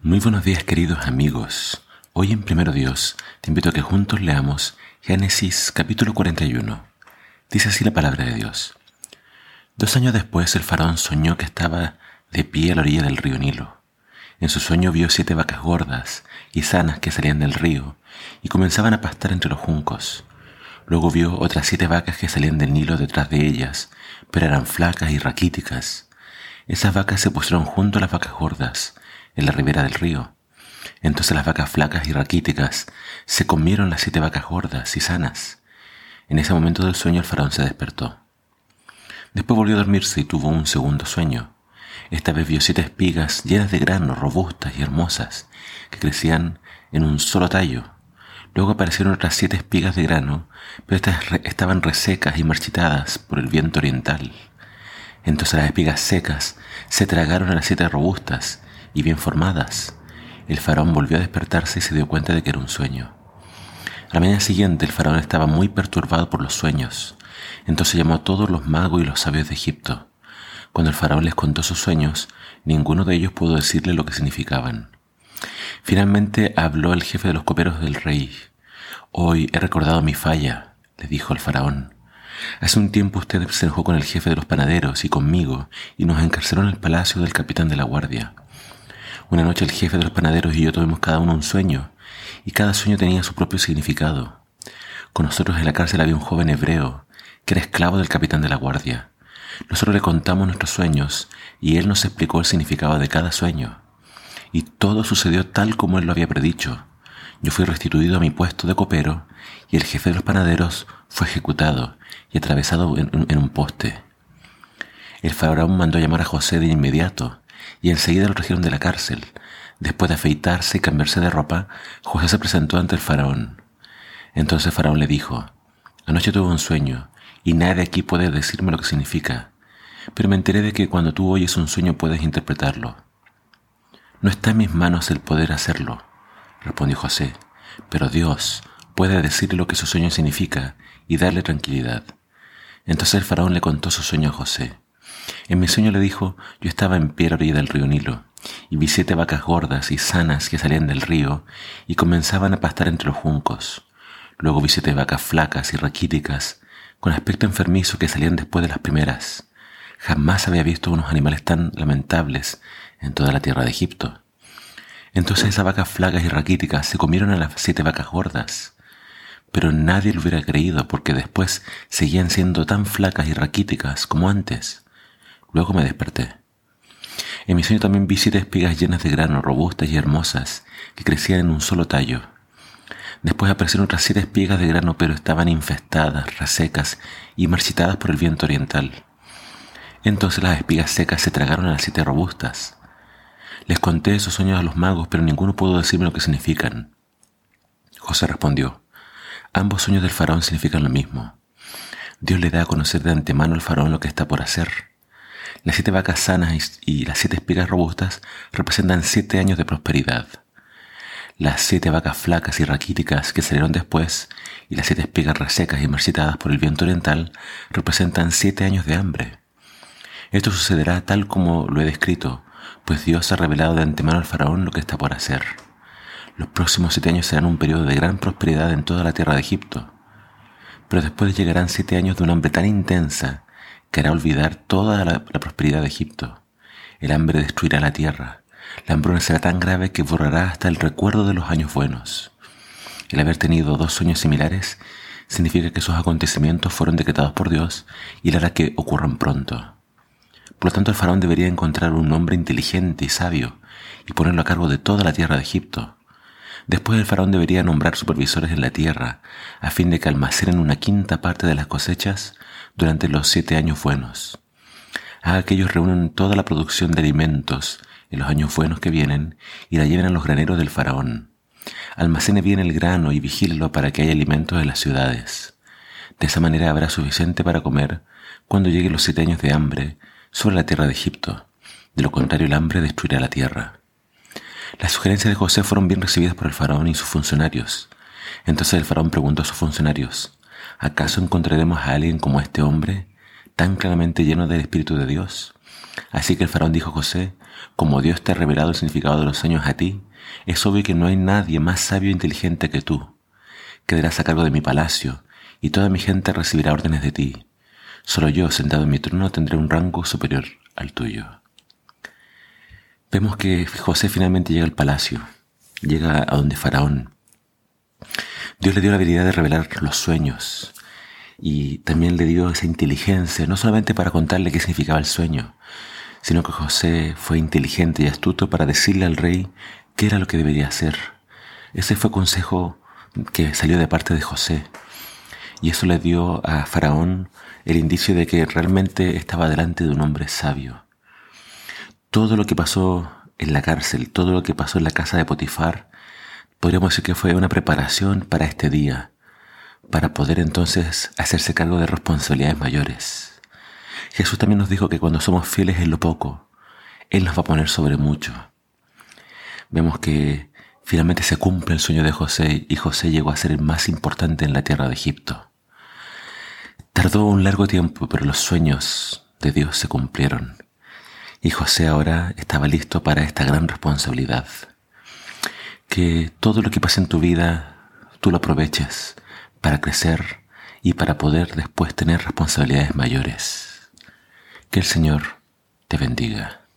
Muy buenos días queridos amigos. Hoy en Primero Dios te invito a que juntos leamos Génesis capítulo 41. Dice así la palabra de Dios. Dos años después el faraón soñó que estaba de pie a la orilla del río Nilo. En su sueño vio siete vacas gordas y sanas que salían del río y comenzaban a pastar entre los juncos. Luego vio otras siete vacas que salían del Nilo detrás de ellas, pero eran flacas y raquíticas. Esas vacas se pusieron junto a las vacas gordas en la ribera del río. Entonces las vacas flacas y raquíticas se comieron las siete vacas gordas y sanas. En ese momento del sueño el faraón se despertó. Después volvió a dormirse y tuvo un segundo sueño. Esta vez vio siete espigas llenas de grano, robustas y hermosas, que crecían en un solo tallo. Luego aparecieron otras siete espigas de grano, pero estas estaban resecas y marchitadas por el viento oriental. Entonces las espigas secas se tragaron a las siete robustas y bien formadas. El faraón volvió a despertarse y se dio cuenta de que era un sueño. A la mañana siguiente el faraón estaba muy perturbado por los sueños. Entonces llamó a todos los magos y los sabios de Egipto. Cuando el faraón les contó sus sueños, ninguno de ellos pudo decirle lo que significaban. Finalmente habló el jefe de los coperos del rey. Hoy he recordado mi falla, le dijo el faraón. Hace un tiempo usted se enojó con el jefe de los panaderos y conmigo y nos encarceló en el palacio del capitán de la guardia. Una noche el jefe de los panaderos y yo tuvimos cada uno un sueño, y cada sueño tenía su propio significado. Con nosotros en la cárcel había un joven hebreo, que era esclavo del capitán de la guardia. Nosotros le contamos nuestros sueños, y él nos explicó el significado de cada sueño. Y todo sucedió tal como él lo había predicho. Yo fui restituido a mi puesto de copero, y el jefe de los panaderos fue ejecutado y atravesado en, en un poste. El faraón mandó llamar a José de inmediato, y enseguida lo trajeron de la cárcel. Después de afeitarse y cambiarse de ropa, José se presentó ante el faraón. Entonces el faraón le dijo, Anoche tuve un sueño, y nadie aquí puede decirme lo que significa, pero me enteré de que cuando tú oyes un sueño puedes interpretarlo. No está en mis manos el poder hacerlo, respondió José, pero Dios puede decirle lo que su sueño significa y darle tranquilidad. Entonces el faraón le contó su sueño a José. En mi sueño le dijo, yo estaba en pie a orilla del río Nilo, y vi siete vacas gordas y sanas que salían del río y comenzaban a pastar entre los juncos. Luego vi siete vacas flacas y raquíticas, con aspecto enfermizo que salían después de las primeras. Jamás había visto unos animales tan lamentables en toda la tierra de Egipto. Entonces esas vacas flacas y raquíticas se comieron a las siete vacas gordas. Pero nadie lo hubiera creído porque después seguían siendo tan flacas y raquíticas como antes. Luego me desperté. En mi sueño también vi siete espigas llenas de grano, robustas y hermosas, que crecían en un solo tallo. Después aparecieron otras siete espigas de grano, pero estaban infestadas, resecas y marchitadas por el viento oriental. Entonces las espigas secas se tragaron a las siete robustas. Les conté esos sueños a los magos, pero ninguno pudo decirme lo que significan. José respondió, ambos sueños del faraón significan lo mismo. Dios le da a conocer de antemano al faraón lo que está por hacer. Las siete vacas sanas y las siete espigas robustas representan siete años de prosperidad. Las siete vacas flacas y raquíticas que salieron después y las siete espigas resecas y marchitadas por el viento oriental representan siete años de hambre. Esto sucederá tal como lo he descrito, pues Dios ha revelado de antemano al faraón lo que está por hacer. Los próximos siete años serán un periodo de gran prosperidad en toda la tierra de Egipto. Pero después llegarán siete años de un hambre tan intensa que hará olvidar toda la, prosperidad de Egipto. El hambre destruirá la tierra. La hambruna será tan grave que borrará hasta el recuerdo de los años buenos. El haber tenido dos sueños similares significa que esos acontecimientos fueron decretados por Dios y él hará que ocurran pronto. Por lo tanto, el faraón debería encontrar un hombre inteligente y sabio y ponerlo a cargo de toda la tierra de Egipto. Después el faraón debería nombrar supervisores en la tierra a fin de que almacenen una quinta parte de las cosechas durante los siete años buenos. Haga que ellos toda la producción de alimentos en los años buenos que vienen y la lleven a los graneros del faraón. Almacene bien el grano y vigílelo para que haya alimentos en las ciudades. De esa manera habrá suficiente para comer cuando lleguen los siete años de hambre sobre la tierra de Egipto. De lo contrario, el hambre destruirá la tierra. Las sugerencias de José fueron bien recibidas por el faraón y sus funcionarios. Entonces el faraón preguntó a sus funcionarios, ¿Acaso encontraremos a alguien como este hombre, tan claramente lleno del Espíritu de Dios? Así que el faraón dijo a José, como Dios te ha revelado el significado de los sueños a ti, es obvio que no hay nadie más sabio e inteligente que tú. Quedarás a cargo de mi palacio, y toda mi gente recibirá órdenes de ti. Solo yo, sentado en mi trono, tendré un rango superior al tuyo. Vemos que José finalmente llega al palacio, llega a donde Faraón. Dios le dio la habilidad de revelar los sueños y también le dio esa inteligencia, no solamente para contarle qué significaba el sueño, sino que José fue inteligente y astuto para decirle al rey qué era lo que debería hacer. Ese fue consejo que salió de parte de José. Y eso le dio a Faraón el indicio de que realmente estaba delante de un hombre sabio. Todo lo que pasó en la cárcel, todo lo que pasó en la casa de Potifar, podríamos decir que fue una preparación para este día, para poder entonces hacerse cargo de responsabilidades mayores. Jesús también nos dijo que cuando somos fieles en lo poco, Él nos va a poner sobre mucho. Vemos que finalmente se cumple el sueño de José y José llegó a ser el más importante en la tierra de Egipto. Tardó un largo tiempo, pero los sueños de Dios se cumplieron. Y José ahora estaba listo para esta gran responsabilidad. Que todo lo que pase en tu vida, tú lo aproveches para crecer y para poder después tener responsabilidades mayores. Que el Señor te bendiga.